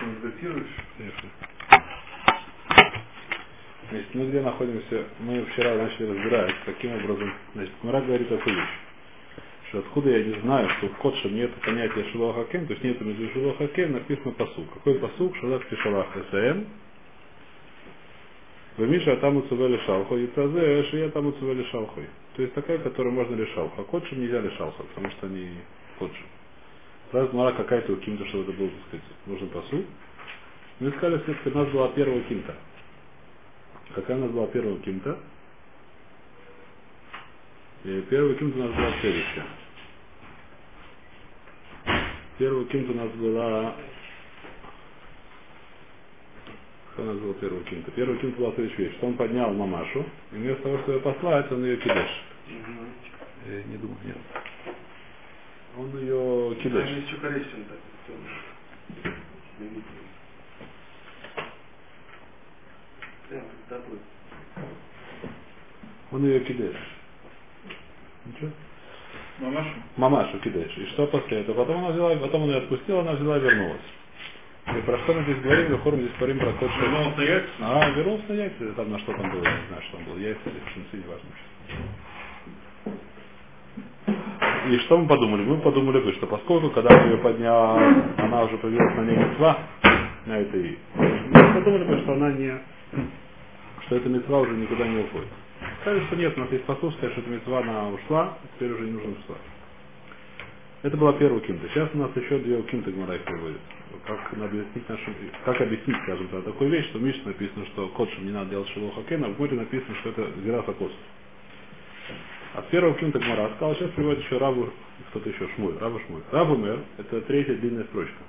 Анекдотируешь? Конечно. Значит, мы где находимся, мы вчера начали разбирать, каким образом, значит, Мара говорит такую вещь, что откуда я не знаю, что в Кодше нет понятия Шилохакен, то есть нет между Шилохакен, написано посук. Какой посук? Шалах Тишалах СМ. Вемиша там уцувели шалху, и тазе, шия там уцувели шалху. То есть такая, которую можно лишалха. Кодши нельзя лишалха, потому что они кодши. Сразу Мара какая-то у кимта, что это был, так сказать, нужен посуд. Мы что у нас была первая кимта. Какая у нас была первая кимта? И первая кимта у нас была следующая. Первая кимта у нас была... Что у нас была первая кимта? Первая кимта была следующая вещь, что он поднял мамашу, и вместо того, чтобы ее послать, он ее кидешь. Я не думаю, нет. Он ее так. Он ее кидешь. Ничего? Мамашу? Мамашу кидаешь. И что после этого? Потом она взяла, потом он ее отпустил, она взяла и вернулась. И про что мы здесь говорим? Лехор здесь говорим про то, что... Вернулся на яйца? А, вернулся на яйца, там на что там было, я не знаю, что там было, яйца или пшеницы, неважно. И что мы подумали? Мы подумали бы, что поскольку, когда он ее поднял, она уже появилась на ней мецва, на этой, мы подумали бы, что она не, что эта мецва уже никуда не уходит. Сказали, что нет, у нас есть посыл, сказать, что эта мецва, она ушла, теперь уже не нужно мецва. Это была первая кимта. Сейчас у нас еще две кимты Гмарай приводит. Как объяснить нашим, как объяснить, скажем так, такую вещь, что в Мишне написано, что котшем не надо делать шилуха кен, а в море написано, что это зира сакос. С первого кимта Гмара сказал, сейчас приводит еще Раву, кто-то еще, Шмуль, Раву Шмуль. Раву Мер, это третья длинная строчка.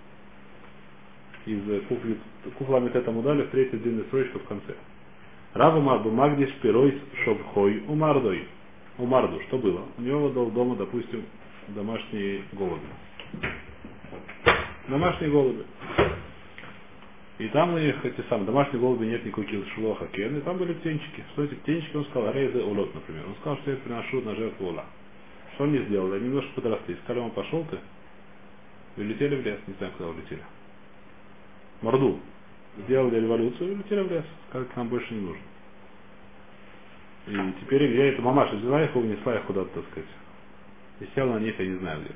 Из Куфламит этому дали, третья длинная строчка в конце. Раву Марбу Магдиш Пиройс Шовхой Умардой. Умарду, что было? У него был дома, допустим, домашние голуби. Домашние голуби. И там у них эти самые домашние голуби нет никакой шелоха кен, и там были птенчики. Что эти птенчики, он сказал, рейзе улот, например. Он сказал, что я приношу на жертву ула. Что они сделали? Они немножко подросли. Сказали, он пошел ты. И улетели в лес, не знаю, куда улетели. Морду. Сделали революцию и улетели в лес. Сказали, нам больше не нужно. И теперь я эта мамаша взяла их и унесла их куда-то, так сказать. И села на них, я не знаю где.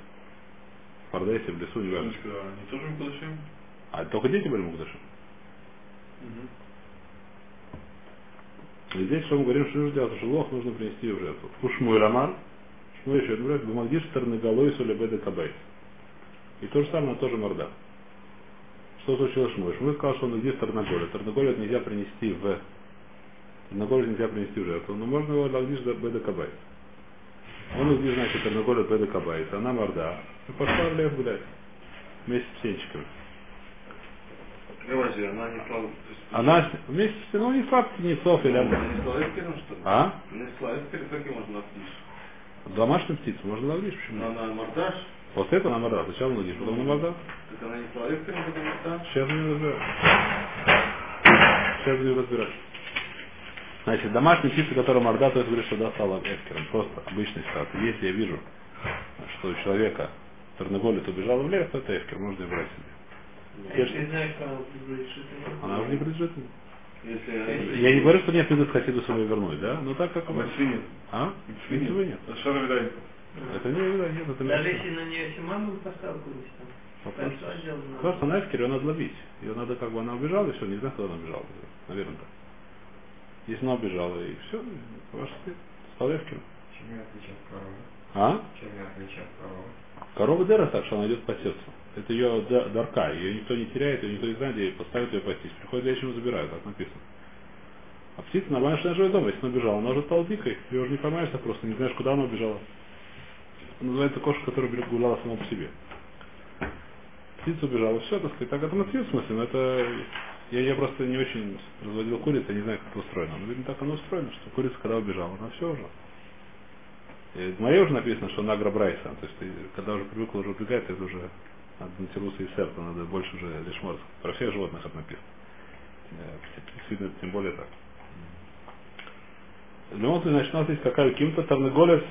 В Пардесе, в лесу, не важно. Они тоже Мукдашим? А только дети были Мукдашим. И здесь что мы говорим, что нужно делать, что лох нужно принести в жертву. Ушмуй рамар, шмуй еще говорят, бумагдиш тарнаголой соли беда кабайт. И то же самое, тоже морда. Что случилось Шмуй? Шмуй сказал, что он где тарнаголя. Тарнаголя нельзя принести в... Тарнаголя нельзя принести в жертву, но можно его лагдиш беда кабайт. Он где, значит, тарнаголя беда кабайт, она морда. И пошла в лес гулять. Вместе с птенчиками. Говори, она не слава. Она вместе с ну, не слаб птенецов или... Не славит что ли? А? Не славит как можно лавдиш? Домашнюю птицу можно ловить, почему? Но она мордаш? После этого на морда. Сначала ловишь, потом на морда. Так она не славит потом мордаш? Сейчас не разбирать. Сейчас не разбирать. Значит, домашняя птица, которая морда, то есть говорит, что да, стала эфкером. Просто обычный ситуация. Если я вижу, что у человека Терноголит убежал в лес, то это эфкер, можно и брать себе. Я не знаю, что она принадлежит. Она уже не принадлежит ему. Если Я не говорю, что нет предыдут хотиду свою вернуть, да? Но так как... Свинин. А? Ничего нет. Шара видай. Это не видно, нет, это Даже если на нее маму поставку там. Вопрос. Кольцо сделано. Просто на эфкере ее надо ловить. Ее надо как бы она убежала, и все, не знаю, куда она убежала. Наверное так. Если она убежала, и все, ваш стыд. Стал эфкером. Чем я отличаю от коровы? А? Чем я отличаю от коровы? Корова дера так, что она идет сердцу. Это ее дарка, ее никто не теряет, ее никто не знает, где поставят ее пастись. Приходят вечером забирают, так написано. А птица нормально, что она живет дома, если она убежала. Она уже стала дикой, ее уже не поймаешь так просто, не знаешь, куда она убежала. Называется кошка, которая гуляла сама по себе. Птица убежала, все, так сказать, так это мотив в смысле, но это я, я просто не очень разводил курицу, я не знаю, как это устроено. Но, видно, так оно устроено, что курица, когда убежала, она все уже. И в моей уже написано, что награ брайса, то есть ты, когда уже привыкла уже убегать, это уже от Нантируса и Серта, надо больше уже лишморс. Про всех животных это написано. Действительно, тем более так. Любом случае, значит, у нас есть какая ким-то Тарнаголец,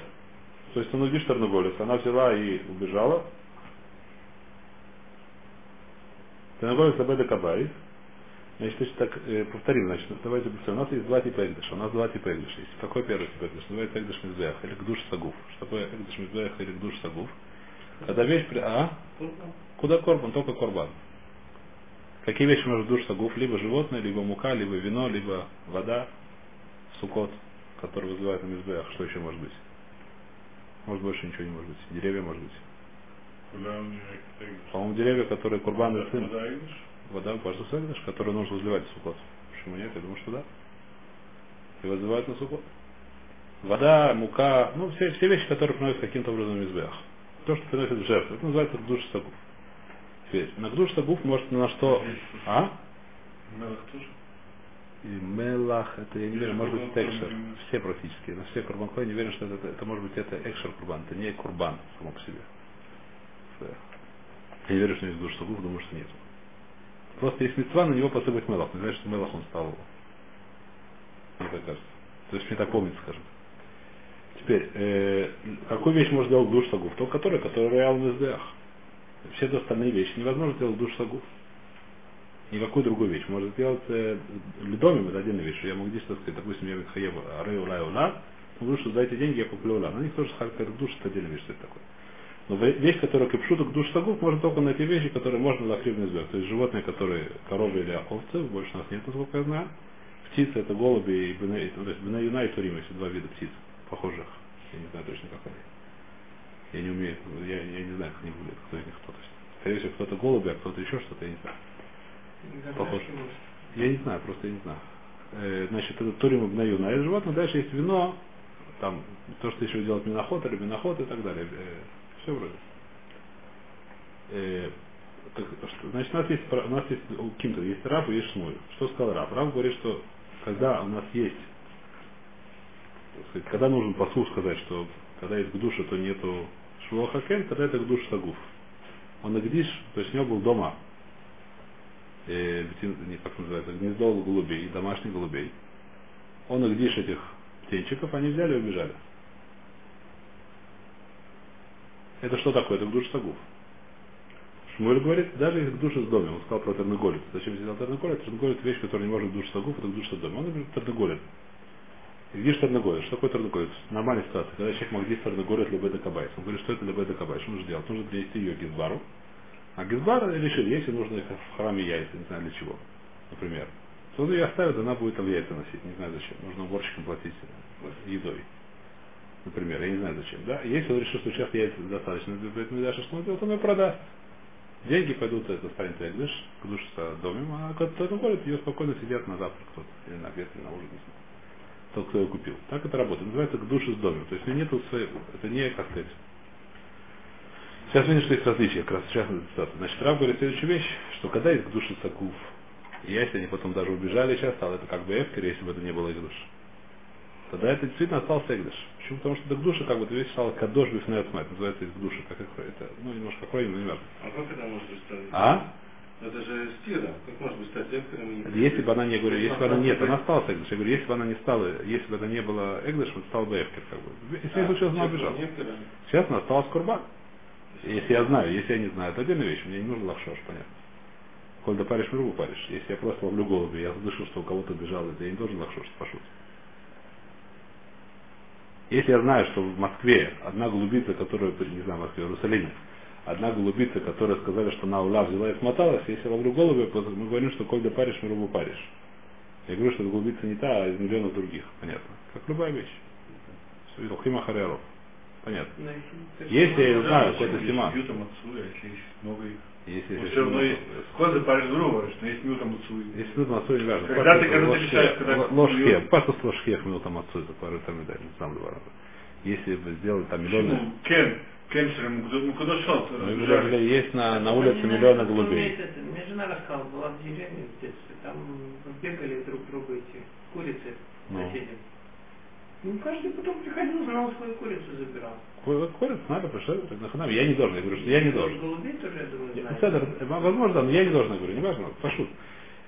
то есть он видишь Тарнаголец, она взяла и убежала. Терноголец Абеда Кабайс. Значит, значит, так, э, повторим, значит, давайте повторим. У нас есть два типа Эгдыша. У нас два типа Эгдыша есть. Какой первый тип Эгдыша? Называется Эгдыш Мизбех или Гдуш Сагуф. Что такое Эгдыш Мизбех или Гдуш Сагуф? Когда вещь... при- А? Куда корбан? Только корбан. Какие вещи может душ сагуф? Либо животное, либо мука, либо вино, либо вода, сукот, который вызывает на мизбеях. Что еще может быть? Может больше ничего не может быть. Деревья может быть. По-моему, деревья, которые курбан и сын. Вода, кажется, сагдаш, которую нужно возливать в сукот. Почему нет? Я думаю, что да. И вызывают на сукот. Вода, мука, ну, все, все вещи, которые приносят каким-то образом в мизбеях. То, что приносят в жертву. Это называется душ сагуф. Теперь, на душ сагуф может на что... А? И мелах, это я не верю, может быть это экшер. Все практически. На все курбанхо я не верю, что это, это может быть это экшер курбан. Это не курбан само по себе. Я не верю, что есть душ сагуф, думаю, что нет. Просто есть мецва, на него посыпать мелах. Не знаешь, что мелах он стал. Мне так кажется. То есть мне так помнится, скажем. Теперь, э, какую вещь может сделать душ сагуф? То, которая, которая реал в Все остальные вещи невозможно сделать душ сагуф. Никакую другую вещь. Может сделать э, ледомим, это отдельная вещь. Я могу здесь так сказать, допустим, я хаева рей ула ула, говорю, что за эти деньги я куплю ула. Но никто же харка душ, это отдельная вещь, что это такое. Но вещь, которая кипшуток душ сагуф, можно только на те вещи, которые можно лахривный сбег. То есть животные, которые коровы или овцы, больше у нас нет, насколько я знаю. Птицы это голуби и бена, то есть бена юна и турим, если два вида птиц похожих. Я не знаю точно, как они. Я не умею, я, я не знаю, как они выглядят, кто из них кто. То есть, скорее всего, кто-то голуби, а кто-то еще что-то, я не знаю. Похож. Я не знаю, просто я не знаю. Э, значит, это турим и юна. Это животное, дальше есть вино, там, то, что еще делать миноход или миноход и так далее. Все вроде. Э, так, что, значит, у нас есть, у нас есть у Кимта есть раб и есть шмуль. Что сказал раб? Раб говорит, что когда у нас есть сказать, когда нужен послух сказать, что когда есть душа, то нету швуахакен, тогда это душ сагуф. Он нагдиш, то есть у него был дома, э, не, как называется, гнездо голубей, домашних голубей. Он нагдиш этих птенчиков, они взяли и убежали. Это что такое? Это душ сагуф. Шмуэль говорит, даже если душа с домом, он сказал про терноголит. Зачем взял терноголит? Терноголит вещь, которая не может душ сагуф, это душ с домом. Он говорит терноголит. Где Тарнагорец? Что такое Тарнагорец? Нормальная ситуация. Когда человек Магдис Тарнагорец Лебеда Кабайс. Он говорит, что это Лебеда Кабайс. Что нужно делать? Нужно принести ее Гизбару. А Гизбар решил, если нужно их в храме яйца, не знаю для чего, например. То он ее оставит, она будет там яйца носить. Не знаю зачем. Нужно уборщикам платить едой. Например, я не знаю зачем. Да? Если он решил, что сейчас яйца достаточно для Бетмидаша, что он делает, он ее продаст. Деньги пойдут, это станет Эгдыш, к душе с домом, а он говорит, ее спокойно сидят на завтрак кто-то, или на обед, или на ужин, не знаю тот, кто ее купил. Так это работает. Называется к душе с домом. То есть у нету своей, это не, как сказать, Сейчас видишь, что есть различия, как раз сейчас ситуация. Значит, Рав говорит следующую вещь, что когда есть к душе сакуф, и если они потом даже убежали сейчас, стало это как бы эфкер, если бы это не было их душ. Тогда это действительно остался экдыш. Почему? Потому что к душе как бы вещь стала кадош бифнеотмет, называется из души, как это, ну, немножко кроем, но не важно. А как это может быть? А? Это же стира. Как может быть стать эктором Если бы она не говорю, если бы она нет, она стала Эгдыш. Я говорю, если бы она не стала, если бы это не было Эгдыш, он стал бы Эфкер, как бы. Если не случилось, она убежала. Сейчас она осталась Курбан. Если я знаю, если я не знаю, это отдельная вещь, мне не нужно лахшош, понятно. Коль да паришь, миру паришь. Если я просто ловлю голуби, я слышу, что у кого-то бежал, это я не должен лахшош пошутить. Если я знаю, что в Москве одна голубица, которая, не знаю, в Москве, в Иерусалиме, одна голубица, которая сказали, что на ула взяла и смоталась, если я ловлю голубя, мы говорим, что коль да паришь, мы рубу паришь. Я говорю, что голубица не та, а из миллионов других. Понятно. Как любая вещь. Илхима Хареров. Понятно. Если я знаю отцу, если есть много их. Если Но все равно есть. Сколько парень грубо, что есть мютам отцу. Если тут мацу не важно. Когда ты, когда ты решаешь, когда... Ложке. Пастус ложке минутам отцу, это пару там медаль, знаю, два раза. Если бы сделали там миллионы... Ну, Кен, Кемсером, ну куда шел? Мы говорили, есть на, на улице миллионы голубей. Мне жена рассказала, была в деревне в детстве, там бегали друг друга эти курицы Ну. соседи. Ну, каждый потом приходил, брал свою курицу, забирал. Курицу надо, пришел, на ханам. Я не должен, я говорю, что я не должен. Седер, э, возможно, да, но я не должен, я говорю, не важно, пошут.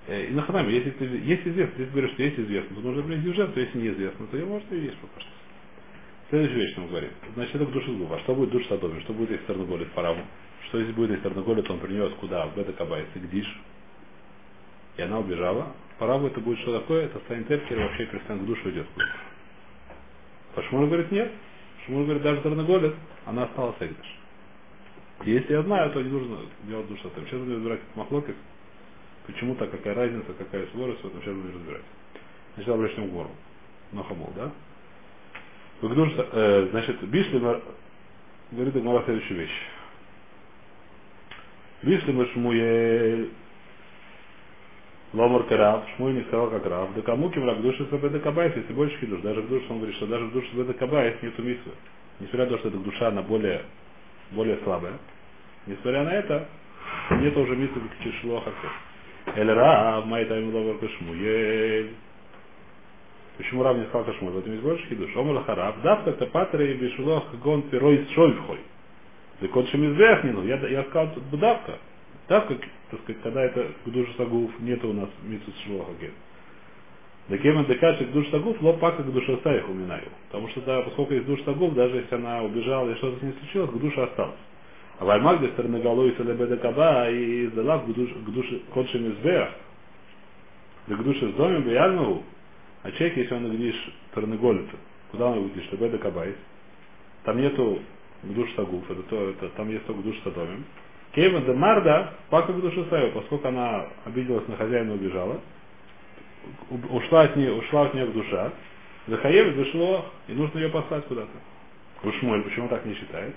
Э, И на ханаме, если, ты, если известно, если ты говоришь, что есть известно, то нужно принести жертву, если неизвестно, то я, может, и есть пока что. Следующая вещь нам говорит. Значит, это к душе зуба. Что будет душ садоме? Что будет, если Тарнагорит по раву? Что здесь будет, если Арнаголит он принес куда? В Бета Кабайс и Гдиш. И она убежала. Бы это будет что такое? Это станет Эркер вообще перестанет к душу идет куда-то. А Шмур говорит нет. Шмур говорит, даже Тарнаголит, она осталась Эгдиш. Если я знаю, то не нужно делать душу там. Сейчас будем разбирать Махлокис. Почему так, какая разница, какая скорость, в этом сейчас будем разбирать. Сначала к гору. Нохамол, да? Выгнуш, э, значит, Бишлимар говорит Игмара следующую вещь. Бишлимар Шмуель Ломар Карав, Шмуй не сказал как Рав, да кому киврак души Сабеда Кабаев, если больше хидуш, даже в душе, он говорит, что даже в душе Сабеда Кабаев нету мисвы. Несмотря на то, что эта душа, она более, более слабая. Несмотря на это, нет уже мисвы как чешло хакер. Эль Рав, Майтайм Ломар Кашмуель. Почему Рав не сказал Кашмуэль? В этом есть больше хидуш. Омар Харав, давка это патре и бешулох гон пирой с шольфхой. Да кот шемизбехнину, я, я сказал тут давка. Давка, так сказать, когда это к душу сагуф, нет у нас митсус шлохаген. Да кема декашек душ сагуф, ло пака к душе саих уминаю. Потому что да, поскольку есть душ сагуф, даже если она убежала и что-то с ней случилось, к душе осталось. А ваймак где стороны головы и салебеда каба и издала к душе кот шемизбех. Да к душе с домем беяльногу, а человек, если он гдиш Тарныголица, куда он гдиш? Беда Кабайс. Там нету душ сагуф, это, то, это, там есть только душ садомим. Кейва де Марда, пака к душе поскольку она обиделась на хозяина и убежала, ушла от нее, ушла от нее к душа, Захаев вышло, и нужно ее послать куда-то. Шмуль, почему так не считает?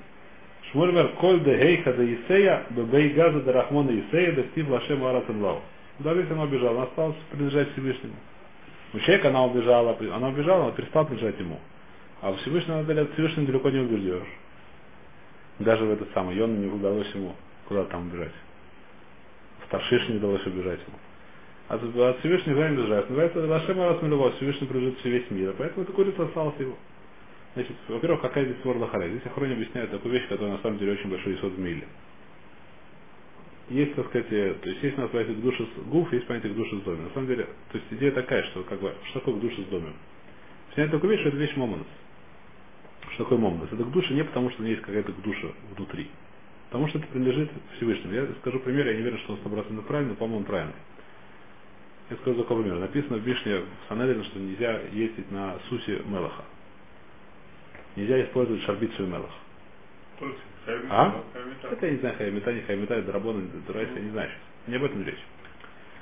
Шмуль вер коль де гейха де Исея, бебей газа де Рахмона Исея, де стив лашем аратен лау. Даже если она убежала, она осталась принадлежать Всевышнему. У человека она убежала, она убежала, она перестала принадлежать ему. А Всевышнему, от Всевышнего далеко не убеждешь. Даже в этот самый Йону не удалось ему куда там убежать. В Таршиш не удалось убежать ему. От, от Всевышнего не убежать. Называется Лашем Арас Милова, Всевышний принадлежит все весь мир. Поэтому это курица осталась его. Значит, во-первых, какая здесь свор лахаре? Здесь Охрони объясняет такую вещь, которая на самом деле очень большой исход в миле. Есть, так сказать, то есть есть у нас понятие душа с гуф, есть понятие душа с домом. На самом деле, то есть идея такая, что как бы, что такое душа с домом? Объясняет такую вещь, что это вещь момонос. Что такое момонос? Это к душе не потому, что у нее есть какая-то душа внутри. Потому что это принадлежит Всевышнему. Я скажу пример, я не верю, что он 100% правильный, но, по-моему, он правильный. Я скажу такой пример. Написано в Вишне, в Санедрин, что нельзя ездить на сусе Мелаха. Нельзя использовать шарбицу Мелах. А? Это я не знаю, хаймета, не хаймета, драбон, драйс, я не знаю сейчас. Не об этом речь.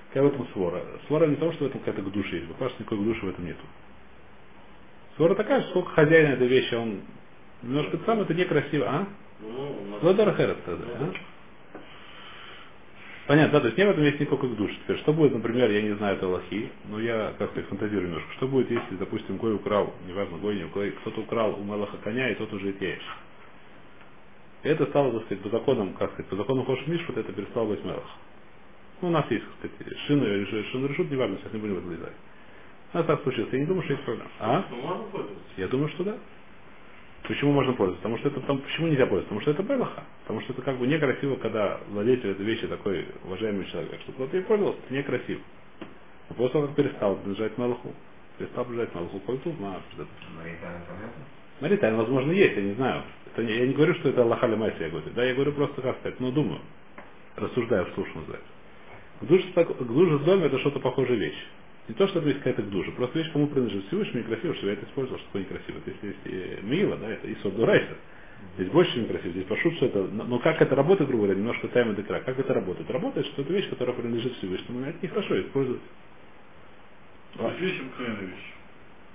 Какая в этом свора? Свора не того, что в этом какая-то душа есть. Буквально никакой души в этом нету. Свора такая, сколько хозяина этой вещи, он немножко сам, это некрасиво, а? Лодар Херет, а? Понятно, да, то есть не в этом есть никакой душ. Теперь, что будет, например, я не знаю это лохи, но я как то фантазирую немножко. Что будет, если, допустим, Гой украл, неважно, Гой не украл, кто-то украл у Мелаха коня, и тот уже теешь. Это стало, так сказать, по законам, как сказать, по закону Хош Мишфут это перестало быть Мелах. Ну, у нас есть, так сказать, шины, шины решут, неважно, сейчас не будем в это влезать. У нас так случилось. Я не думаю, что есть проблема. А? Я думаю, что да. Почему можно пользоваться? Потому что это там, почему нельзя пользоваться? Потому что это Белаха. Потому что это как бы некрасиво, когда владелец этой вещи такой уважаемый человек. Что кто-то ей пользовался, это некрасиво. Но того, как перестал принадлежать Мелаху, перестал принадлежать Мелаху, кольту, на Маритайн, возможно, есть, я не знаю. Это не, я не говорю, что это Аллаха Майса, я говорю. Да, я говорю просто как сказать, ну думаю, рассуждаю вслух, что называется. К душе, к душе с домом это что-то похожая вещь. Не то, что это есть какая-то душа, просто вещь, кому принадлежит Всевышнему, некрасиво, что я это использовал, что такое некрасиво. То есть, есть мило, да, это Исор Дурайса. Здесь больше некрасиво, здесь пошут, что это, но как это работает, грубо говоря, немножко тайм и декра. Как это работает? Работает, что это вещь, которая принадлежит Всевышнему, и это нехорошо использовать. А вещь вещь.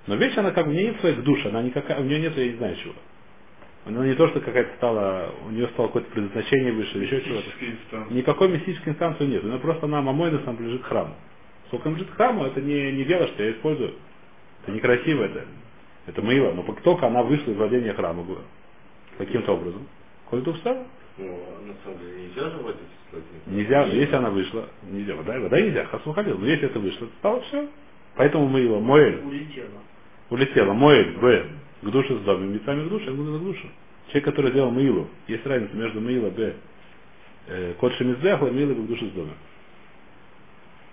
Но вещь, она как бы, у нее нет своих душ, она никакая, у нее нет, я не знаю чего. Она не то, что какая-то стала, у нее стало какое-то предназначение выше, еще чего-то. Никакой мистической инстанции нет. Она просто она мамойна сам принадлежит храму. Сколько он к храму, это не, не дело, что я использую. Это некрасиво, это, это мыло. Но только она вышла из владения храма. Каким-то образом. Кое-то встала. Ну, на самом деле нельзя же владеть Нельзя, если она вышла, нельзя, вода, вода нельзя, хасу ходил, но если это вышло, то стало все. Поэтому мыло, моэль. Улетела. Улетела, моэль, б, к душе с домом, мецами к душе, я буду к душе. Человек, который делал мылу, есть разница между мыло, б, э, кодши мизбех, и мыло к душе с домом.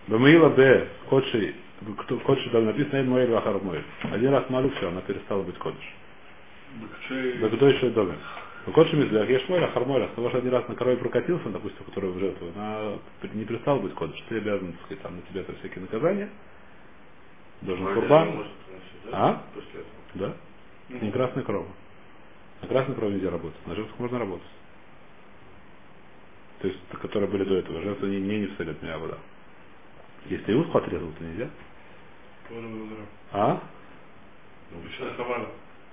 Бамаила Б, Кодши, Кодши там написано Эйн Моэль Вахар Моэль. Один раз молю, все, она перестала быть Кодш. Да кто еще доме? Ну, кот шемизбех, ешь мойра, хармойра, с того, что один раз на корове прокатился, допустим, который в жертву, она не перестала быть кодыш. Ты обязан, так сказать, там на тебя это всякие наказания. Должен курбан. да? А? После этого. Да? Не красная корова. На красной корове нельзя работать, на жертвах можно работать. То есть, которые были до этого, жертвы не, не, не встает меня вода. Если узко отрезал, то нельзя. А? Ну.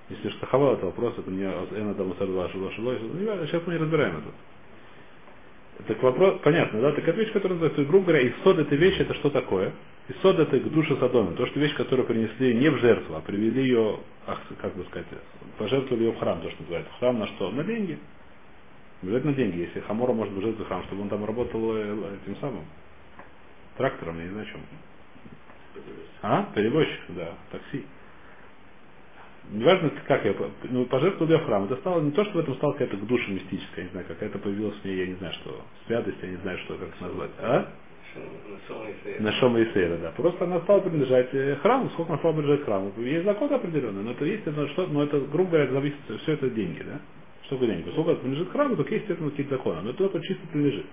Если штаховал, это вопрос, это не Эна Дамасар Вашу Вашу Сейчас мы не разбираем это. Так вопрос, понятно, да? Так это вещь, которая называется, грубо говоря, исод этой вещи, это что такое? Исод это к душе Содома. То, что вещь, которую принесли не в жертву, а привели ее, ах, как бы сказать, пожертвовали ее в храм, то, что называется. В храм на что? На деньги. Обязательно деньги. Если Хамора может быть жертвой храм, чтобы он там работал э, этим самым трактором, я не знаю чем. А? Перевозчик, да, такси. Неважно, как я, ну, пожертвовал я в храм. Это стало не то, что в этом стало какая-то душа мистическая, я не знаю, какая-то появилась в ней, я не знаю, что, святость, я не знаю, что, как это назвать. А? На Шома и Сейра, да. Просто она стала принадлежать э, храму, сколько она стала принадлежать храму. Есть закон определенный, но это есть, это что, но это, грубо говоря, зависит, все это деньги, да? Что такое деньги? Сколько принадлежит храму, так есть этому какие-то законы, но это только чисто принадлежит.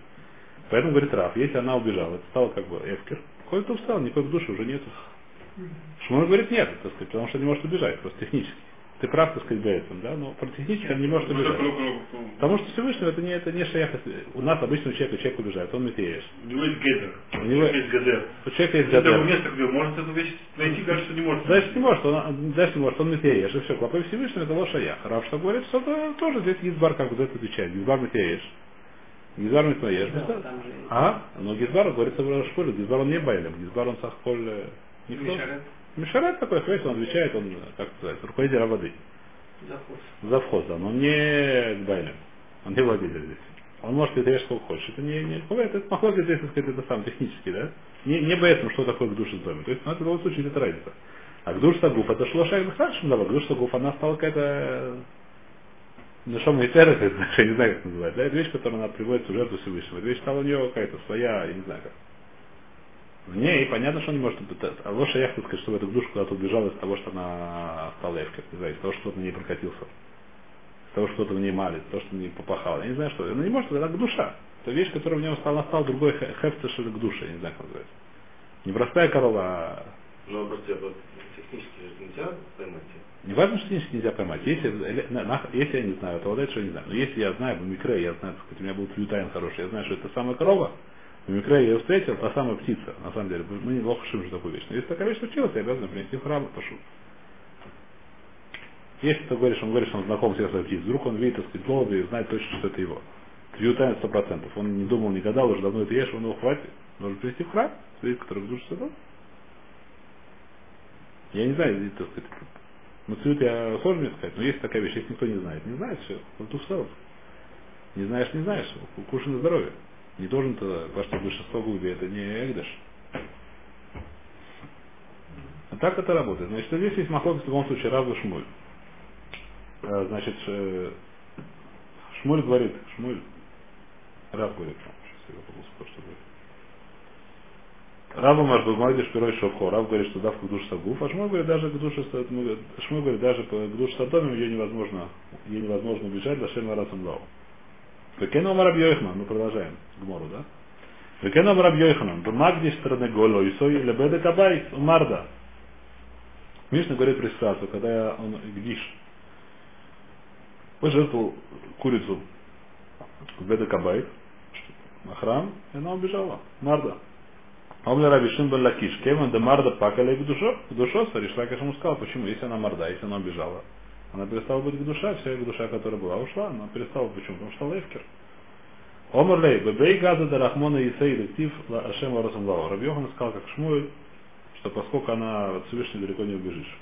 Поэтому говорит Раф, если она убежала, это стало как бы эфкер, кое-то встал, никакой души уже нету. Шмур говорит нет, так сказать, потому что не может убежать, просто технически. Ты прав, так сказать, этом, да, но про технически он не может убежать. Потому что Всевышний это не, это не шаях. У нас обычно человек, человек убежает, он метеешь. У него есть гедер. У него есть гадер. У человека есть Это гадер. место, где может эту вещь найти, кажется, не может. Дальше не может, он, дальше не может, он метеешь, и все, клопы Всевышнего это лошаях. Рав что говорит, что это тоже здесь Гизбар как бы за это отвечает. Гизбар метеешь. Гизбар. Да, же А? Но Гизбар говорится в школе, Гизбар он не байлем, Гизбар он сахколь никто. Мишарет, такой, хвест, он отвечает, он, как сказать, руководитель воды. заход. Завхоз, да, но не Байлем. Он не владелец здесь. Он может это сколько хочешь. Это не, не бывает, это махлоки здесь, так сказать, это сам технически, да? Не, не поэтому, что такое к душе доме. То есть, ну, это в любом случае это разница. А к душе сагуф, это шло шаг достаточно дала. К душе сагуф, она стала какая-то ну, что мы я не знаю, как это называется. Да, это вещь, которая она приводит в жертву Всевышнего. Эта вещь стала у нее какая-то своя, я не знаю как. В ней понятно, что он не может а ложь я сказать, что эта душа куда-то убежала из того, что она стала эвкер, не знаю, из того, что кто-то на ней прокатился. Из того, что кто-то в ней малит, из того, что на ней попахал. Я не знаю, что. Она не может, это душа. Это вещь, которая в нем стала, стала другой хефтеш к душе, я не знаю, как называется. Не простая корова, а Ну, просто технически же нельзя поймать. Не важно, что технически нельзя поймать. Если, если я не знаю, то вот что я не знаю. Но если я знаю, в микре, я знаю, сказать, у меня был флютайн хороший, я знаю, что это самая корова, в микре я ее встретил, та самая птица, на самом деле. Мы неплохо шим, что такую вещь. Но если такая вещь случилась, я обязан принести в храм, пошу. Если ты говоришь, он говорит, что он знаком с своей птицей, вдруг он видит, так сказать, голубя и знает точно, что это его. Флютайн сто процентов. Он не думал, не гадал, уже давно это ешь, он его хватит. Нужно принести в храм, свидетель, который в душе садом. Я не знаю, так сказать, Мацию я сложно мне сказать, но есть такая вещь, если никто не знает. Не знает, все, вот тут Не знаешь, не знаешь, кушай на здоровье. Не должен то, ваше большинство губи, это не Эгдаш. А так это работает. Значит, здесь есть махлок в любом случае Раву Шмуль. А, Значит, э, Шмуль говорит, Шмуль, Рав говорит, сейчас я забыл, что говорит. Раба может говорит, что Рой Шовхо. Рав говорит, что давка к душе Сагуф, а Шмой говорит, даже к душе Шмой говорит, даже к душе Садомим ее невозможно, ее невозможно убежать, до Шема Расам Лау. Векеном Раб Йохнан, мы продолжаем Гмору, да? Векеном Раб Йохнан, Бумагди стороны Голо и Сой, Лебеде Кабай, Марда. Мишна говорит про ситуацию, когда он Гдиш пожертвовал курицу в Беде Кабай, на храм, и она убежала. Марда. Омля Раби Шимбан Лакиш, Кеван де Марда пакали в душу, в душу, Саришлакиш ему сказал, почему, если она Марда, если она убежала, она перестала быть в душа, вся их душа, которая была, ушла, она перестала, почему, потому что левкер. Омар Лей, Бебей Газа де Рахмона и Сей Лектив Ашем Варасам Лава. Раби Йохан сказал, как Шмуэль, что поскольку она от Всевышнего далеко не убежишь.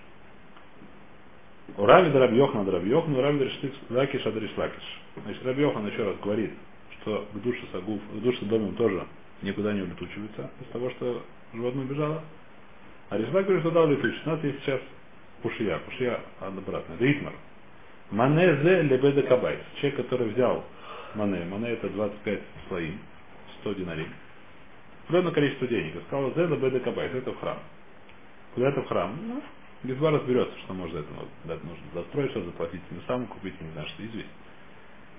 У Рави Раби Йохан Раби Йохан, у Рави Лакиш Адриш Лакиш. Значит, Раби Йохан еще раз говорит, что к душе Сагуф, к душе Домим тоже никуда не улетучивается из того, что животное убежало. А Ришла говорит, что да, улетучится. У нас есть сейчас пушия, пушия обратно, ритмар. Манезе лебеда кабайс. Человек, который взял мане, мане это 25 слоим, 100 динарей, определенное количество денег, и сказал, зе лебеда кабайс, это в храм. Куда это в храм? Ну, Гизбар разберется, что может это. Нужно застроить, что заплатить, сам купить, не знаю, что известно.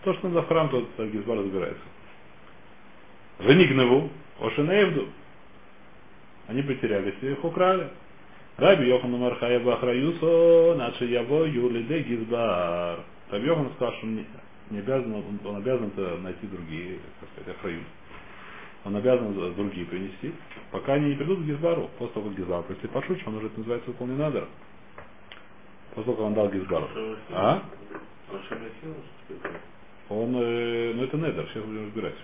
То, что надо в храм, тот Гизбар разбирается. Венигневу, Ошенеевду. Они потерялись и их украли. Раби Йохан Мархая Бахраюсо, наши яво юлиде Гизбар. Раби Йохан сказал, что он не, обязан, он, он обязан найти другие, так сказать, Ахраюс. Он обязан другие принести, пока они не придут к Гизбару. После того, как Гизбар пришли пошучим, он уже это называется выполнен надо. После того, как он дал Гизбару. А? Он, э, ну это недер, сейчас будем разбирать.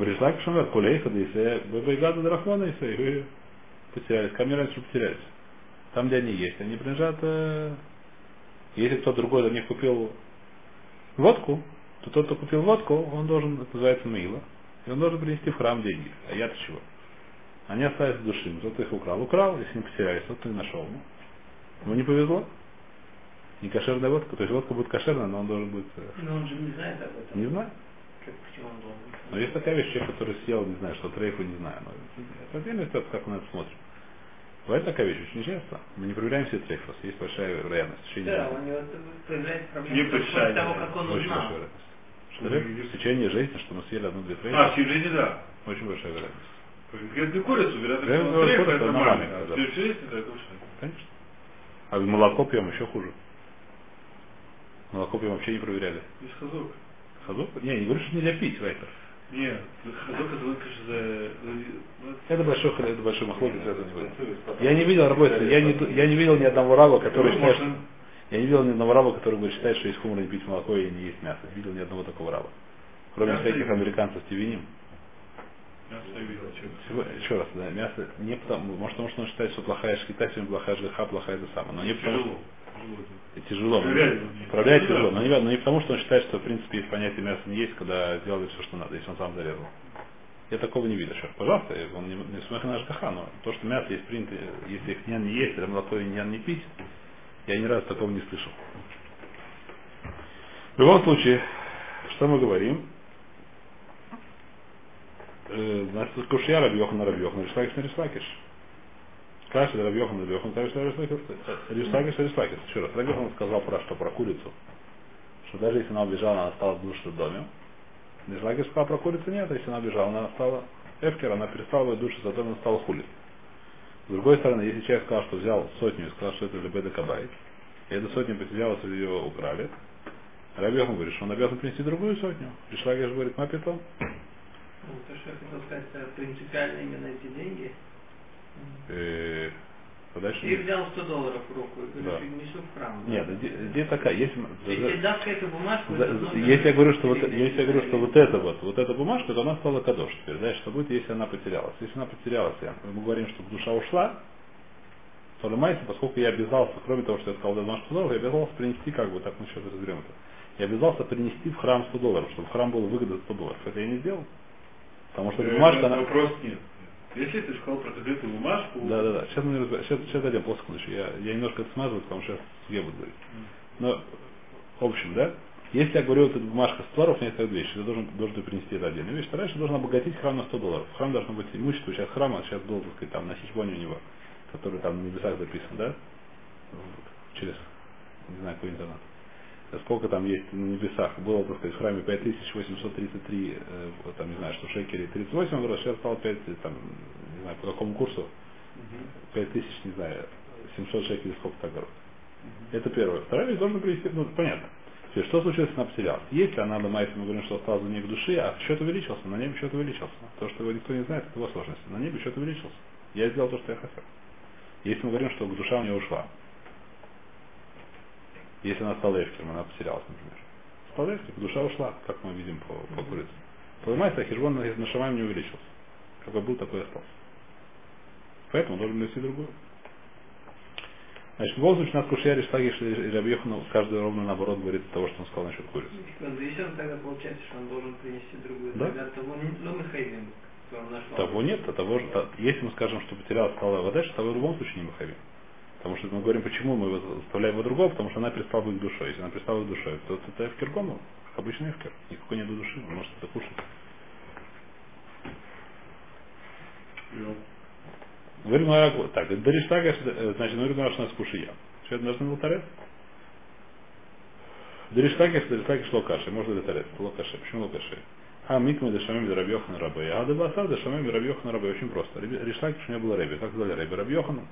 Пришла к Шамат Кулейха, да если Бабайгада Драхмана, если вы потерялись, ко мне раньше потерялись. Там, где они есть, они принадлежат, э, если кто другой за них купил водку, то тот, кто купил водку, он должен, это называется Мила, и он должен принести в храм деньги. А я-то чего? Они остались в души, кто-то их украл. Украл, если не потерялись, кто-то и нашел. Ну, ему не повезло. Не кошерная водка, то есть водка будет кошерная, но он должен быть... э, Но он же не знает об этом. Не знаю. Как, почему он должен быть? Но есть такая вещь, человек, который съел, не знаю, что трейфу, не знаю. Но это отдельная ситуация, как мы на это смотрим. Бывает такая вещь очень часто. Мы не проверяем все трейфос. Есть большая вероятность. В течение Да, жизни. у него это появляется проблема Не после большая, того, как он Очень узнал. большая вероятность. Что трейф? в течение жизни, что мы съели одну-две трейфы, А, в жизни, да. очень большая вероятность. Как курицу, вероятно, что трейф, это нормально. А в жизни, да, это Конечно. А молоко пьем еще хуже. Молоко пьем вообще не проверяли. без хазок. Хазок? Не, не говорю, что нельзя пить, Вайтер. Нет, хазок это за... Это большой, хлеб, это большой махлокис, это не будет. Я не видел работы, я не, я не видел ни одного раба, который считает, что- я не видел ни одного раба, который говорит, считает, что есть хумор не пить молоко и не есть мясо. Не видел ни одного такого раба. Кроме Мясо всяких американцев Тивиним. Мясо я видел, чем. Всего- Еще раз, да, мясо не потому, может потому, что он считает, что плохая шкита, сегодня плохая жиха, плохая это самое. Но не потому, Тяжело. И тяжело. Проверять. Управлять тяжело. Но не, но не потому, что он считает, что в принципе есть понятие мяса не есть, когда делает все, что надо, если он сам зарезал. Я такого не видел. Сейчас, пожалуйста, он не, не смех на ЖКХ, но то, что мясо есть принято, если их не есть, или молоко и не пить, я ни разу такого не слышал. В любом случае, что мы говорим? Э, Значит, кушья Рабьехан Рабьехан, Ришлакиш на Ришлакиш. Каши Рабьехан Рабьехан, Каши Ришлакиш Ришлакиш. Еще раз, Рабьехан сказал про что? Про курицу. Что даже если она убежала, она осталась в душе в доме. Ришлакиш сказал про курицу нет, а если она убежала, она стала Эфкер, она перестала быть душе, зато она стала хулить. С другой стороны, если человек сказал, что взял сотню и сказал, что это Лебеда Кабайт, и эту сотню потерялась, ее украли, Рабьехан говорит, что он обязан принести другую сотню. Ришлакиш говорит, на питом. Ну, то, что я хотел сказать, принципиально именно эти деньги. Э, Подальше. И взял 100 долларов в руку и Да. говоришь, несу в храм. Нет, здесь, здесь такая, Если дашь эту бумажку, За- это за- если я говорю, что вот, если я говорю, что вот это вот, вот эта бумажка, то она стала кадош теперь, да, что будет, если она потерялась. Если она потерялась, я- мы говорим, что душа ушла, то Лемайса, поскольку я обязался, кроме того, что я сказал, да, 100 долларов, я обязался принести, как бы, так мы сейчас разберем это, я обязался принести в храм 100 долларов, чтобы в храм было выгодно 100 долларов. Это я не сделал. Потому что эта Э, бумажка, она... Вопрос нет. Если ты сказал про закрытую бумажку, Да, да, да. Сейчас мы разбираем. Сейчас, сейчас дойдем, после секундочку. Я, я немножко это смазываю, потому что сейчас я буду говорить. Но, в общем, да, если я говорю, вот эта бумажка 100 долларов, нет такой вещи, ты должен, должен принести это отдельную вещь. Вторая, что должен обогатить храм на 100 долларов. Храм должно быть имущество, сейчас храма, сейчас был, так сказать, там, на сичбоне у него, который там на небесах записан, да, через, не знаю, какой интернет. Сколько там есть на небесах, было, так сказать, в храме 5833, э, там, не знаю, что шекелей 38 долларов, сейчас стало 5, там, не знаю, по какому курсу, 5000, не знаю, 700 шекелей, сколько так говорят. Это первое. Второе, вещь должен привести, ну, понятно. Теперь, что случилось, она потерялась? Если она, Майфе, мы говорим, что осталось за ней в душе, а счет увеличился, на небе счет увеличился. То, что его никто не знает, это его сложности. На небе счет увеличился. Я сделал то, что я хотел. Если мы говорим, что душа у нее ушла, если она стала эфкером, она потерялась, например. Стала эфкером, душа ушла, как мы видим по, по курице. Понимаете, хижбон на Шамаем не увеличился. Какой был, такой остался. Поэтому должен нести другую. Значит, в любом случае, у нас кушья Риштагиш и Рабьехану каждый ровно наоборот говорит того, что он сказал насчет курицы. Если он тогда получается, что он должен принести другую, Да. тогда того не ну, нашел. Того нет, а того же, та- если мы скажем, что потеряла стала вода, то того в любом случае не махави. Потому что мы говорим, почему мы его заставляем во другого, потому что она перестала быть душой. Если она перестала быть душой, то это эфкергону, как обычный эфкер. Никакой нет души, он может это кушать. Говорим, ну, а, так, Дариштага, значит, ну, говорим, что нас кушия. Что это должно был тарет? Дришлакиш, Дришлакиш Локаши. Можно ли тарец? Локаши. Почему Локаши? А микме дешамим Рабьехан Рабе. А дебаса дешамим Рабьехан Рабе. Очень просто. Ришлакиш у него был Рабе. Как звали Рабе? Рабьехану.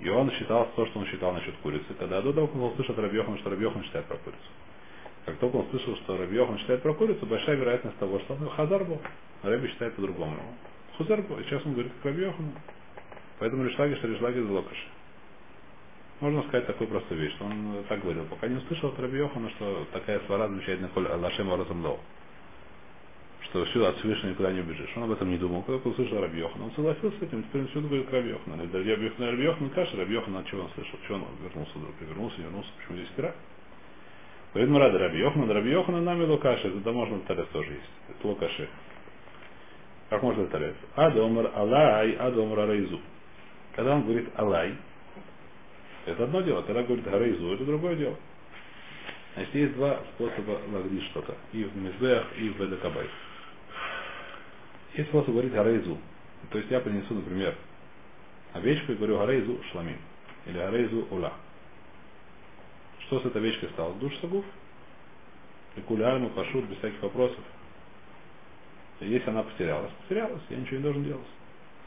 И он считал то, что он считал насчет курицы. Когда до того, он услышал от Рабьехана, что Рабьехан считает про курицу. Как только он слышал, что Рабьехан считает про курицу, большая вероятность того, что он Хазар был. А Раби считает по-другому. Хазар был. Сейчас он говорит, как Рабьехану. Поэтому Ришлакиш, Ришлакиш Локаши. Можно сказать такую простую вещь, что он так говорил. Пока не услышал от Раби Йохана, что такая свара замечательная, коль Аллашем Оразам Лоу. Что все от Всевышнего никуда не убежишь. Он об этом не думал. Когда услышал Раби Йохана, он согласился с этим, теперь он всюду говорит. Это Раби Йохана, Раби Йохана, каша, Раби Йохана, от чего он слышал? Чего он вернулся вдруг? Вернулся, вернулся, почему здесь кира? Поэтому рады Раби Йохана нами локаши, это можно тарец тоже есть. Это локаши. Как можно тарец? Адомар Алай, Адомар Арайзу. Когда он говорит Алай, это одно дело. Когда говорит Гарейзу, это другое дело. Значит, есть два способа лагдить что-то. И в Мизбех, и в Бедакабай. Есть способ говорить Гарейзу. То есть я принесу, например, овечку и говорю Гарейзу Шламим. Или Гарейзу Ула. Что с этой овечкой стало? Душ Сагуф? Кулярму, пашут, без всяких вопросов. Если она потерялась, потерялась, я ничего не должен делать.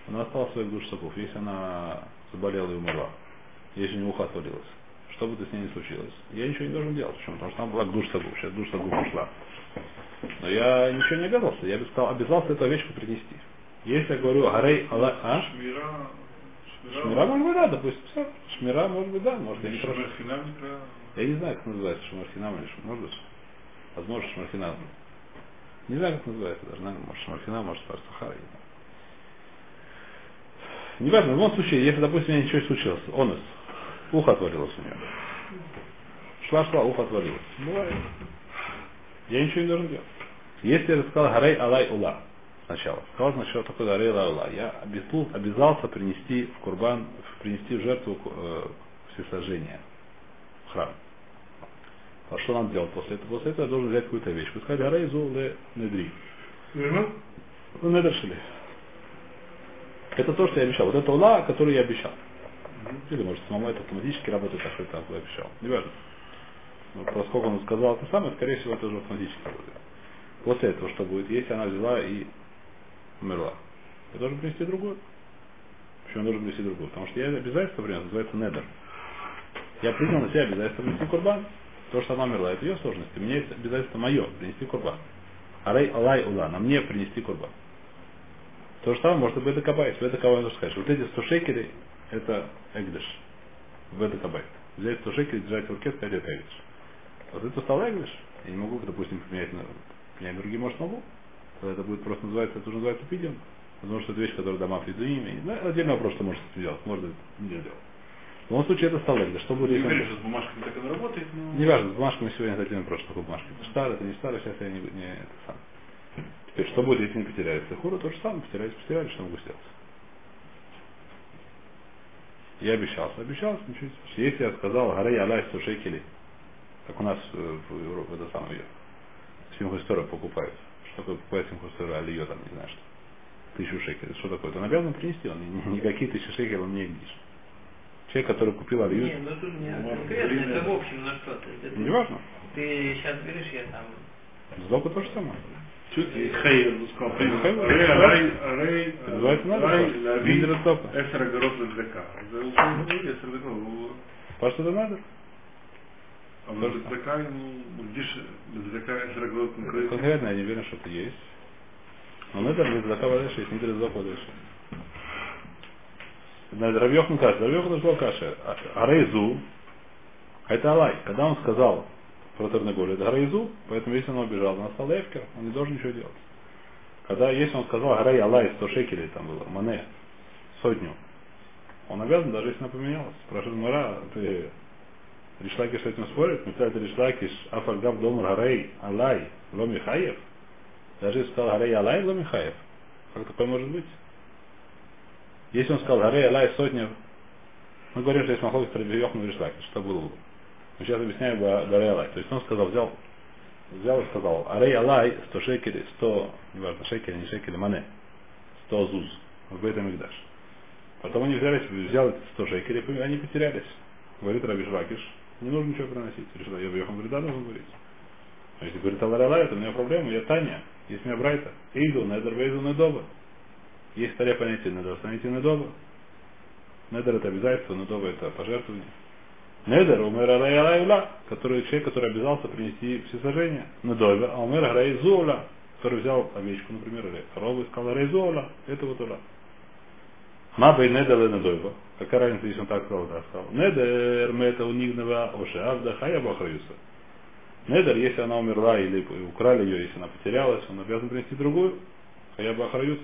Она осталась в своих душ Сагуф. Если она заболела и умерла, если у него ухо отвалилось. Что бы то с ней ни случилось. Я ничего не должен делать. Почему? Потому что там была душ сагу. Сейчас душ сагу ушла. Но я ничего не обязался. Я сказал, обязался эту вещь принести. Если я говорю, Гарей Алла... А? Шмира... Шмира, может быть, да, допустим. Все. Шмира, может быть, да. Может, я не прошу. Я не знаю, как называется Шмархинам или Шмар. Может быть. Возможно, Шмархинам. Не знаю, как называется даже. Наверное, может, Шмархинам, может, Сахара. Не важно, в любом случае, если, допустим, у меня ничего не случилось, онес, ухо отвалилось у него. Шла-шла, ухо отвалилось. Бывает. Я ничего не должен делать. Если я сказал Гарей Алай Ула сначала, сказал значит, что такое Гарей Алай Ула, я обязал, обязался принести в Курбан, принести в жертву э, всесожжения в храм. А что надо делать после этого? После этого я должен взять какую-то вещь. Сказали, Гарей Зу Ле Недри. Ну, Недершили. Это то, что я обещал. Вот это ула, который я обещал. Или может самому это автоматически работает, так что это обещал. Не важно. Но поскольку он сказал это самое, скорее всего, это уже автоматически работает. После этого что будет? Если она взяла и умерла, я должен принести другую. Почему я должен принести другую? Потому что я обязательство принес, называется недер. Я принял на себя обязательство принести курбан. То, что она умерла, это ее сложность. У меня есть обязательство мое, принести курбан. Арай Алай Ула, на мне принести курбан. То же самое может быть Бета-Кабайт. Бета-Кабайт нужно сказать. Вот эти 100 шекелей это Эгдыш. Бета-Кабайт. Взять 100 шекелей, держать в руке, сказать это Эгдыш. Вот это стал Эгдыш. Я не могу, допустим, поменять на поменять другие, может, могу. Тогда это будет просто называться, это уже называется пидион. Потому что это вещь, которая дома в ими. Ну, отдельный вопрос, что может сделать. Может не делать. В любом случае это стал Эгдыш. Что будет, если... уверен, что с бумажками так оно работает, но... Не важно, с бумажками сегодня это отдельный вопрос, что такое бумажки. Это старое, это не старое, сейчас я не, не это сам. Теперь, что будет, если не потеряется хура, то же самое, потерялись, потеряли, что могу сделать? Я обещался, обещался, ничего не. Если я сказал, Гарей Алай 100 шекелей, как у нас э, в Европе, это самое, симхостера покупают. Что такое покупает симхостера, алиё там, не знаю что. Тысячу шекелей. Что такое? Это он обязан принести, он ни- никакие тысячи шекелей он не видишь. Человек, который купил алию, Не, ну тут не конкретно, это в общем на что ты. Это не важно. Ты сейчас говоришь, я там... Сдоку то же самое. Ну. Потому что это надо. А в ледзака, ну, где же ледзака, эсер огород конкретно? Я не уверен, что это есть. Но Недер не зака дальше, есть Недер зака дальше. Равьехан каша. Равьехан сказал каша. Арейзу. Это Алай. Когда он сказал про Тернеголь, это Гарейзу, поэтому если он убежал, он стал Эфкер, он не должен ничего делать. Когда, если он сказал Гарей Алай 100 шекелей, там было, Мане, сотню, он обязан, даже если она поменялась. Спрашивает Мара, ты Ришлакиш с этим спорит? Миталь Ришлакиш, Афальгав Домар Гарей Алай Ломи Хаев. Даже если сказал Гарей Алай Ломи Хаев. Как такое может быть? Если он сказал Гарей Алай сотня, мы говорим, что есть Махлок Трабиёхну Ришлакиш, что было бы. Мы сейчас объясняем Гарей Алай. То есть он сказал, взял, взял и сказал, Арей Алай 100 шекелей, 100, неважно, шекели, не шекели, мане, 100 зуз в Бейтам Мигдаш. Потом они взялись, взял эти 100 шекелей, они потерялись. Говорит Раби Жвакиш, не нужно ничего приносить. Что, я Йохан говорит, да, нужно говорить. А если говорит Аларала, это у меня проблема, я Таня, есть у меня Брайта. Иду, Недер, Вейзу, Недоба. Есть второе понятие Недер, станете Недоба. Недер это обязательство, Недоба это пожертвование. Недер, умер Алайла, который человек, который обязался принести всесожжение. Недоба, а умер Райзула, который взял овечку, например, или корову и сказал Райзула, это вот ула. Маба и Недер и Недоба. Какая разница, если он так сказал, так сказал. Недер, мы это у Нигнова, Оше, Авда, Хая Бахраюса. Недер, если она умерла или украли ее, если она потерялась, он обязан принести другую. Хая Бахраюс,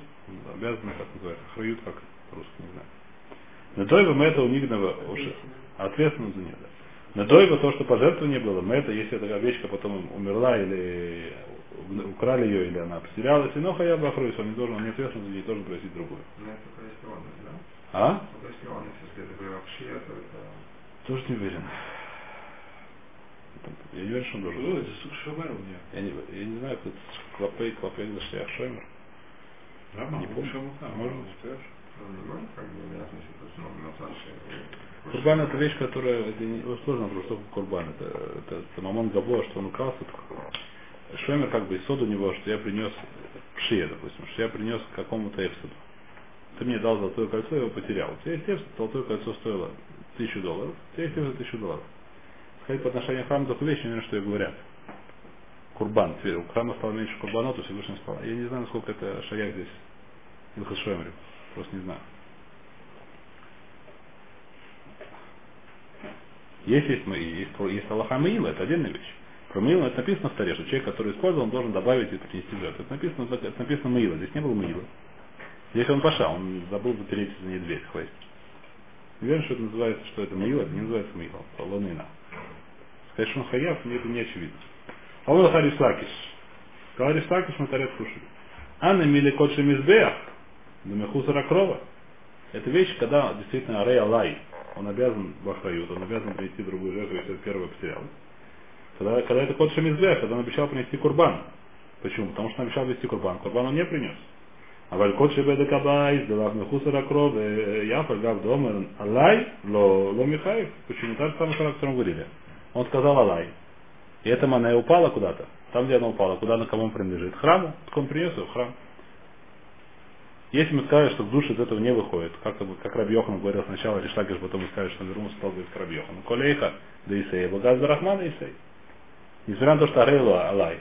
обязан, как называется, храют, как русский, не знаю. Недойва мы это у Нигнова, Оше, ответственность за нее. Да. Недойва то, что пожертвование было, мы это, если эта овечка потом умерла или украли ее, или она потерялась, и но Хая Бахраюс, он не должен, он не ответственен за нее, должен принести другую. Это? А? Это это... Тоже не уверен. Я не уверен, что он должен. Ну, это сук шамар у меня. Я не, я не знаю, как клопей, клопей, шлях, Не помню. шамар, да, не это на Саше. Курбан это вещь, которая это не вот сложно вопрос, что курбан. Это, это, это мамон габло, что он украл. Шоймер как бы и сод у него, что я принес пшия, допустим, что я принес к какому-то эпсиду. Ты мне дал золотое кольцо, я его потерял. Тебя есть эпсид, золотое кольцо стоило тысячу долларов, тебя есть эпсид тысячу долларов. Сказать по отношению к храму такую вещь, не знаю, что и говорят. Курбан, теперь у храма стало меньше курбаноту, Всевышний стало. Я не знаю, насколько это шаях здесь. Илхас Шоймер. Просто не знаю. Есть, есть, есть, есть Аллаха Маила, это отдельная вещь. Про Маила это написано в Таре, что человек, который использовал, он должен добавить и принести жертву. Это написано, это написано Маила, здесь не было Маила. Здесь он пошел, он забыл запереть за ней дверь, хватит. Уверен, что это называется, что это Маила, это не называется Маила, это Ланына. Сказать, что он хаяв, мне это не очевидно. А вот Харис Лакиш. Сказал Харис Лакиш, мы тарет кушали. Анна мили кодши мизбеах, думехуса ракрова. Это вещь, когда действительно Арей Алай, он обязан бахрают, он обязан принести другую жертву, если первая потерялась. Когда, когда это код Шамизбех, когда он обещал принести курбан. Почему? Потому что он обещал принести курбан. Курбан он не принес. Валь код Шебеда Кабай, Сдалав Мехуса Ракров, Яфа Гав Дома, Алай, Ло, Ло Михаев. Почему? Та же самая фраза, о котором говорили. Он сказал Алай. И эта мана упала куда-то. Там, где она упала, куда она кому принадлежит? Храму. Так он принес ее в храм. Если мы скажем, что душа из этого не выходит, как, как Раби Йохан говорил сначала, Ришлакиш, потом мы скажем, что он вернулся, стал говорить к Раби Йохану. Колейха, да Исей, Багаз Рахмана Исей. Несмотря на то, что Арейлу Алай.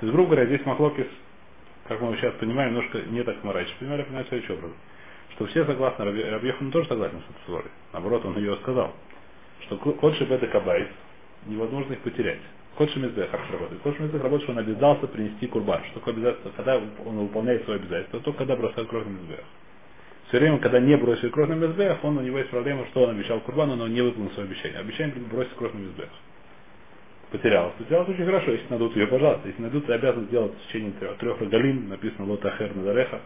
То есть, грубо говоря, здесь Махлокис, как мы сейчас понимаем, немножко не так морачно. Понимали, понимаете, следующий образ. Что все согласны, Йохан тоже согласен с этой ссорой. Наоборот, он ее сказал. Что Кодши Бета Кабайс невозможно их потерять. Кодши Мизбех как работает? Кодши Мизбех работает, что он обязался принести курбан. Что такое обязательство? Когда он выполняет свое обязательство, только когда бросает кровь на Мизбех. Все время, когда не бросит кровь на Мизбех, он, у него есть проблема, что он обещал курбану, но он не выполнил свое обещание. Обещание бросить кровь на Мизбех. Потерялась. Потерялась очень хорошо, если найдут ее, пожалуйста. Если найдут, ты обязан сделать в течение трех, трех рогалим, написано лотахер надареха,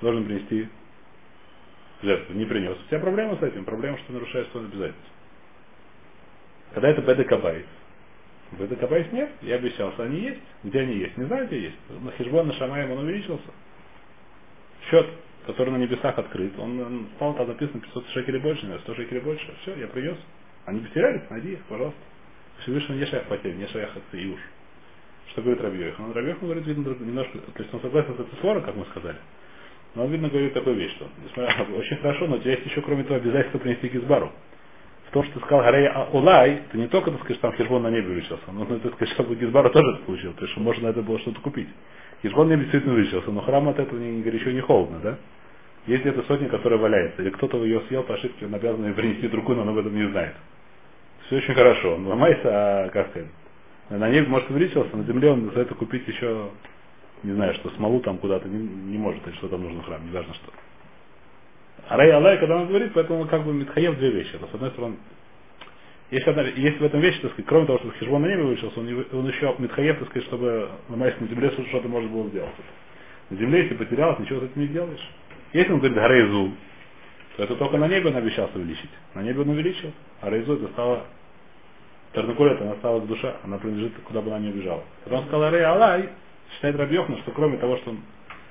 должен принести жертву. Не принес. У тебя проблема с этим? Проблема, что нарушаешь свое обязательство. Когда это бедекабайс. Бедекабайс нет, я обещал, что они есть. Где они есть? Не знаю, где есть. На хижбон на Шамаем он увеличился. Счет, который на небесах открыт, он, он стал там написано 500 шекелей больше, наверное, 100 шекелей больше. Все, я принес. Они потерялись, найди их, пожалуйста. Всевышний не шаях потерь, не шаях от Иуш. Что говорит Рабьехан? Он Рабьехан говорит, видно, немножко, то есть он согласен с спором, как мы сказали. Но он, видно, говорит такую вещь, что, несмотря, очень хорошо, но у тебя есть еще, кроме того, обязательство принести кизбару. В том, что ты сказал Гарей Улай, ты не только, так сказать, там хижбон на небе увеличился, но ты, так сказать, чтобы Гизбара тоже это получил, то есть, что можно это было что-то купить. Хижбон на небе действительно увеличился, но храм от этого не, не горячо, не холодно, да? Есть где-то сотня, которая валяется, или кто-то ее съел по ошибке, он обязан принести другую, но он об этом не знает. Все очень хорошо, он ломается, а как сказать, на небе может увеличился, на земле он за это купить еще, не знаю, что смолу там куда-то не, не может, или что там нужно в храм, не важно что. А Рай Алай, когда он говорит, поэтому как бы Митхаев две вещи. Это, с одной стороны, есть, одна, есть в этом вещь, так сказать, кроме того, что хижбон на небе вышелся, он, он еще Митхаев, так сказать, чтобы ломаясь на земле, что-то можно было сделать. На земле, если потерялось, ничего с этим не сделаешь. Если он говорит Гарейзу, то это только на небе он обещался увеличить. На небе он увеличил, а Рейзу это стало Тернакулет, она стала душа, она принадлежит, куда бы она ни убежала. Он сказал Рей Алай, считает Рабьехна, что кроме того, что он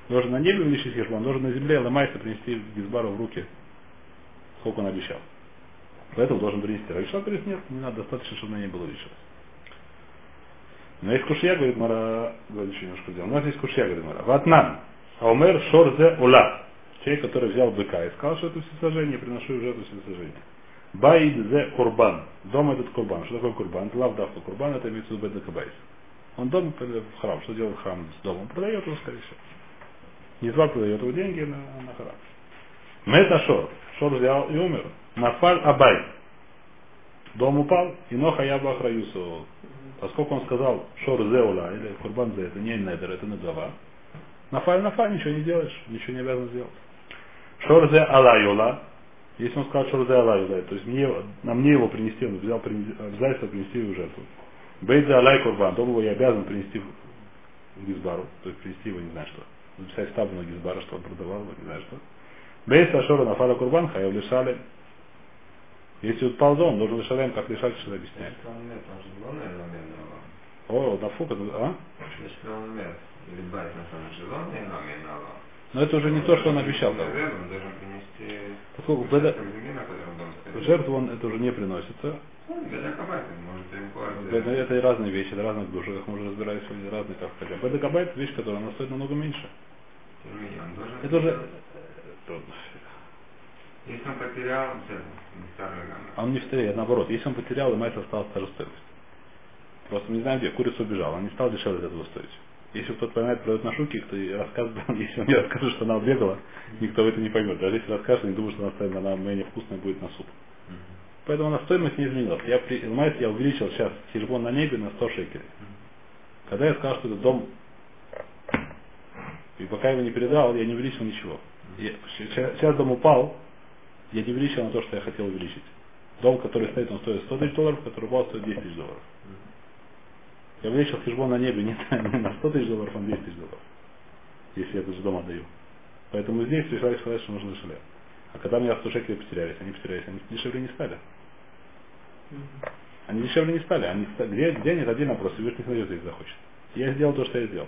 должен на небе увеличить хижбон, он должен на земле ломайся принести Гизбару в руки, сколько он обещал. Поэтому должен принести. Равишла говорит, нет, не надо, достаточно, чтобы на ней было лишилось. Но есть кушья, говорит Мара, говорит еще немножко сделал. У нас есть кушья, говорит Мара. Ватнан. Аумер шорзе ула. Человек, который взял быка и сказал, что это всесожжение, приношу в жертву всесожжение. Баид зе курбан. Дом этот курбан. Что такое курбан? Это лавдавка курбан, это имеется в виду бедакабайс. Он дом в храм. Что делает храм с домом? Продает его, скорее всего. Не два продает его деньги на, на храм. Мета шор. Шор взял и умер. Нафаль Абай. Дом упал, и Ноха я Бахраюсу. Поскольку он сказал Шор Зеула, или Курбан Зе, это не Недер, это Недава. Нафаль Нафаль, ничего не делаешь, ничего не обязан сделать. Шор Зе Алайола, если он сказал Шор Зе Алайола, то есть мне, на мне его принести, он взял обязательство принести его жертву. Бейт Зе Алай Курбан, дом его я обязан принести в Гизбару, то есть принести его не знаю что. Записать стабу на Гизбара, что он продавал, не знаю что. Бейт Ашора Нафаля Курбан, Хаев Лишали, если упал дом, должен лишалем, как лишать, что объясняет. О, да фук, это, а? Но это уже не то, что он обещал. Поскольку беда... жертву он это уже не приносится. Беда, это и разные вещи, это разных душ, их мы уже разбирались разные как хотя. Беда кабайт вещь, которая она стоит намного меньше. Это уже... Если он потерял, а он не потерял, наоборот. Если он потерял, ему это осталось та же стоимость. Просто мы не знаем где. Курица убежала, он не стал дешевле от этого стоить. Если кто-то поймает, продает на шуке, кто рассказывает, если он мне расскажет, что она убегала, никто в это не поймет. Даже если расскажет, не думаю, что она стоит, она менее вкусная будет на суп. Поэтому она стоимость не изменилась. Я, понимаете, я увеличил сейчас телефон на небе на 100 шекелей. Когда я сказал, что это дом, и пока его не передал, я не увеличил ничего. Я, сейчас дом упал, я не увеличил на то, что я хотел увеличить. Дом, который стоит, он стоит 100 тысяч долларов, который упал, стоит 10 тысяч долларов. Я увеличил хижбон на небе не, не на 100 тысяч долларов, а на 10 тысяч долларов. Если я этот же дом отдаю. Поэтому здесь решали сказать, что нужно дешевле. А когда меня 100 шекелей потерялись, они потерялись, они дешевле не стали. Они дешевле не стали. Они, где, где они, это отдельный вопрос. Всевышний найдет, если захочет. Я сделал то, что я сделал.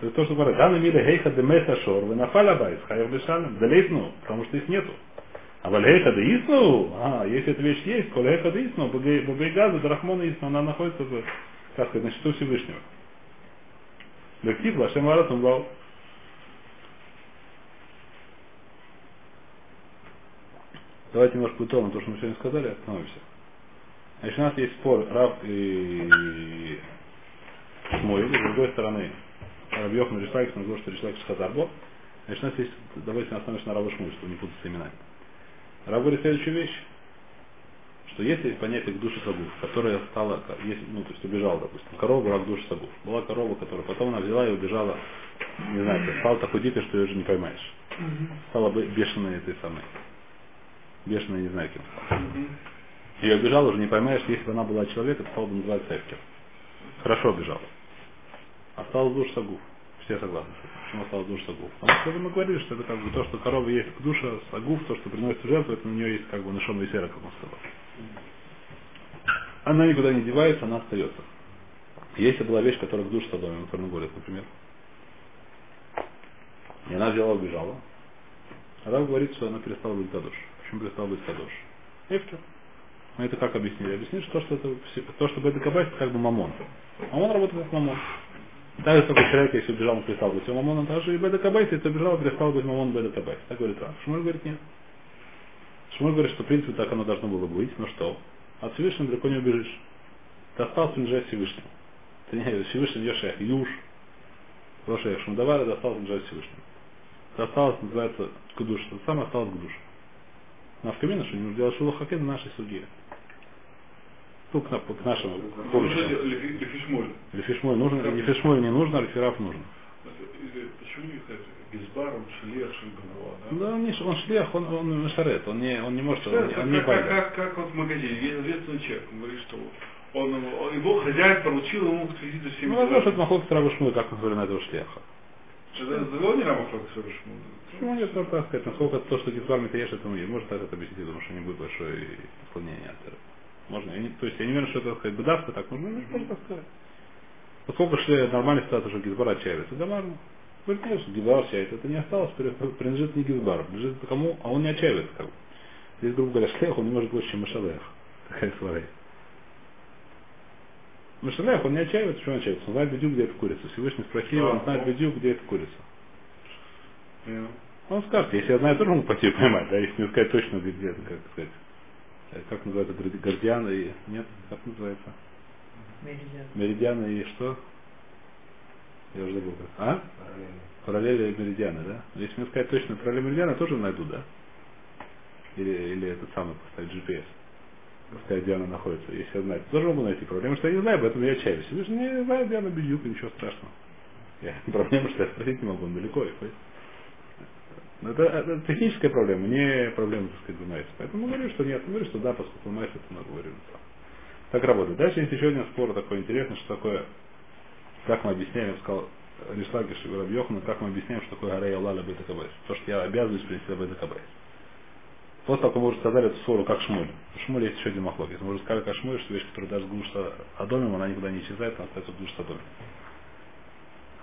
То есть то, что говорят, да, мире хейха де меса шор, вы нафаля байс, хайр бешалем, далейтну, потому что их нету. А вальхейха де исну, а, если эта вещь есть, колейха де исну, бабейгаза, драхмона исну, она находится в, как сказать, на счету Всевышнего. Лектив, лашем варатум вау. Давайте немножко утоном то, что мы сегодня сказали, остановимся. Значит, у нас есть спор Рав и Шмуэль, с другой стороны, Рабьех на Ришлайкс, на что Ришлайкс Хазарбо. Значит, у нас есть, давайте остановимся на Раба Шмуль, чтобы не путаться именами. Раб говорит следующую вещь, что если есть понятие к душе сагуф, которая стала, есть, ну, то есть убежала, допустим, корова была к душе сагуф. Была корова, которая потом она взяла и убежала, не знаю, стала такой дикой, что ее уже не поймаешь. Стала бешеной этой самой. Бешеной, не знаю, кем стала. Ее убежала, уже не поймаешь, если бы она была человек, это стало бы называться эфкер. Хорошо убежала. Осталось душ сагуф. Все согласны. Почему осталось душ сагуф? Потому что мы говорили, что это как бы то, что корова есть к душе сагуф, то, что приносит жертву, это на нее есть как бы нашон весера, как он сказал. Она никуда не девается, она остается. Если была вещь, которая к душе садоме, которую говорит, например, и она взяла, убежала, Рав говорит, что она перестала быть кадош. Почему перестала быть кадош? Эфтер. Мы это как объяснили? Объяснили, что, что это, то, что это кабайс, это как бы мамон. Мамон работает как мамон. Так же, как человек, если убежал, он перестал быть мамоном, так же и беда кабайс, если убежал, перестал быть беда кабайс. Так говорит Рав. Шмуль говорит нет. Шмуль говорит, что в принципе так оно должно было быть, но что? От Всевышнего далеко не убежишь. Ты остался принадлежать Всевышнему. Ты не Всевышний не шех, юж. Рошех Шумдавар, это остался принадлежать Всевышнему. Это осталось, называется, к душе. Это самое осталось к душе. На в камине, что не делать шулахакен в нашей судье. Ну, к, к нашему Лефишмоль. Лефишмоль нужно, Лефишмоль не нужно, а Лефираф нужно. Почему не Гизбар, он шлех, Шельганова, да? Да, он, не, он шлех, он, он мешарет, он не, он не может, он, Как, он не как, как, как вот в магазине, есть ответственный человек, он говорит, что он, он- его хозяин поручил ему следить за всеми Ну, возможно, это махлок Раба Шмуля, как мы говорим на этого шлеха. Это не Рамахлок Почему нет, можно так сказать, насколько то, что Гизбар Митаеш, это мы, может так это объяснить, потому что не будет большое отклонение от этого. Можно, я не, то есть я не уверен, что это сказать, бедавка, так можно, ну, можно так сказать. Поскольку шли нормальная ситуация, что Гизбар отчаивается, да ладно. Говорит, нет, Гизбар отчаивается, это не осталось, при- принадлежит не Гизбару, принадлежит кому, а он не отчаивается как бы. Здесь, грубо говоря, шлех, он не может больше, чем Машалех. Такая свара есть. Машалех, он не отчаивается, что он отчаивается. Он знает бедюк, где это курица. Всевышний спросил, он знает бедюк, где это курица. Он скажет, если я знаю, тоже могу пойти поймать, да, если не сказать точно, где это, как сказать. Э, Как называется, Гордиана и... Нет, как называется? Меридиан. Меридиана и что? Я уже забыл как. А? Параллельно. Параллели меридиана, да? Если мне сказать точно параллели меридиана, тоже найду, да? Или, или этот самый поставить GPS. Пускай где она находится, если я знаю. Тоже могу найти. Проблема, что я не знаю, поэтому я отчаиваюсь. Я же не знаю, где она бедюк, ничего страшного. Я, проблема, что я спросить не могу, он далеко и ходит. Но это, это техническая проблема, не проблема, так сказать, Дунайса. Поэтому говорю, что нет, говорю, что да, поскольку Дунайс это мы говорим. Так работает. Дальше есть еще один спор такой интересный, что такое, как мы объясняем, я сказал, Ришлаги Шиварабьехана, как мы объясняем, что такое Гарей Аллаля Бета Кабайс. То, что я обязываюсь принести Бета Кабайс. После того, как мы уже сказали эту ссору, как Шмуль. У Шмуля есть еще один махлок. Мы уже сказали, как Шмуль, что вещь, которая даже Гуша Адомим, она никуда не исчезает, она остается в Гуша Адомим.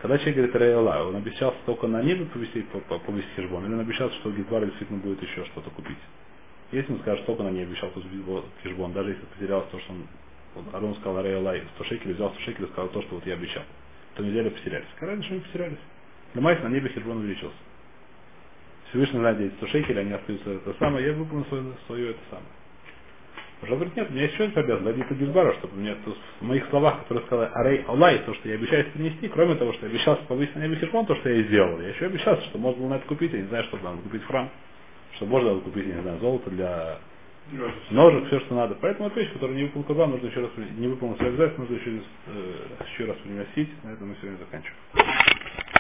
Когда человек говорит Рейла, он обещался только на небе повести, повести хижбон, или он обещался, что у Гидвара действительно будет еще что-то купить. Если он скажет, только на небе обещал хижбон, даже если потерялось то, что он, вот Арон сказал Рейла, 100 шекелей, взял 100 шекелей сказал то, что вот я обещал, то неделю потерялись. Когда что не потерялись. Для на небе хижбон увеличился. Всевышний где эти 100 шекелей, они остаются это самое, я выполнил свое, свое это самое. Уже говорит, нет, у меня есть еще один обязанность, дайте Гизбара, чтобы мне то, в моих словах, которые сказали Арей Аллай, то, что я обещаюсь принести, кроме того, что я обещался повысить на небе хижбон, то, что я и сделал. Я еще обещался, что можно было на это купить, я не знаю, что надо купить храм, что можно было купить, не знаю, золото для ножек, все, что надо. Поэтому это вещь, которая не выполнил Курбан, нужно еще раз, не выполнил свои обязательства, нужно еще, э, еще раз приносить. На этом мы сегодня заканчиваем.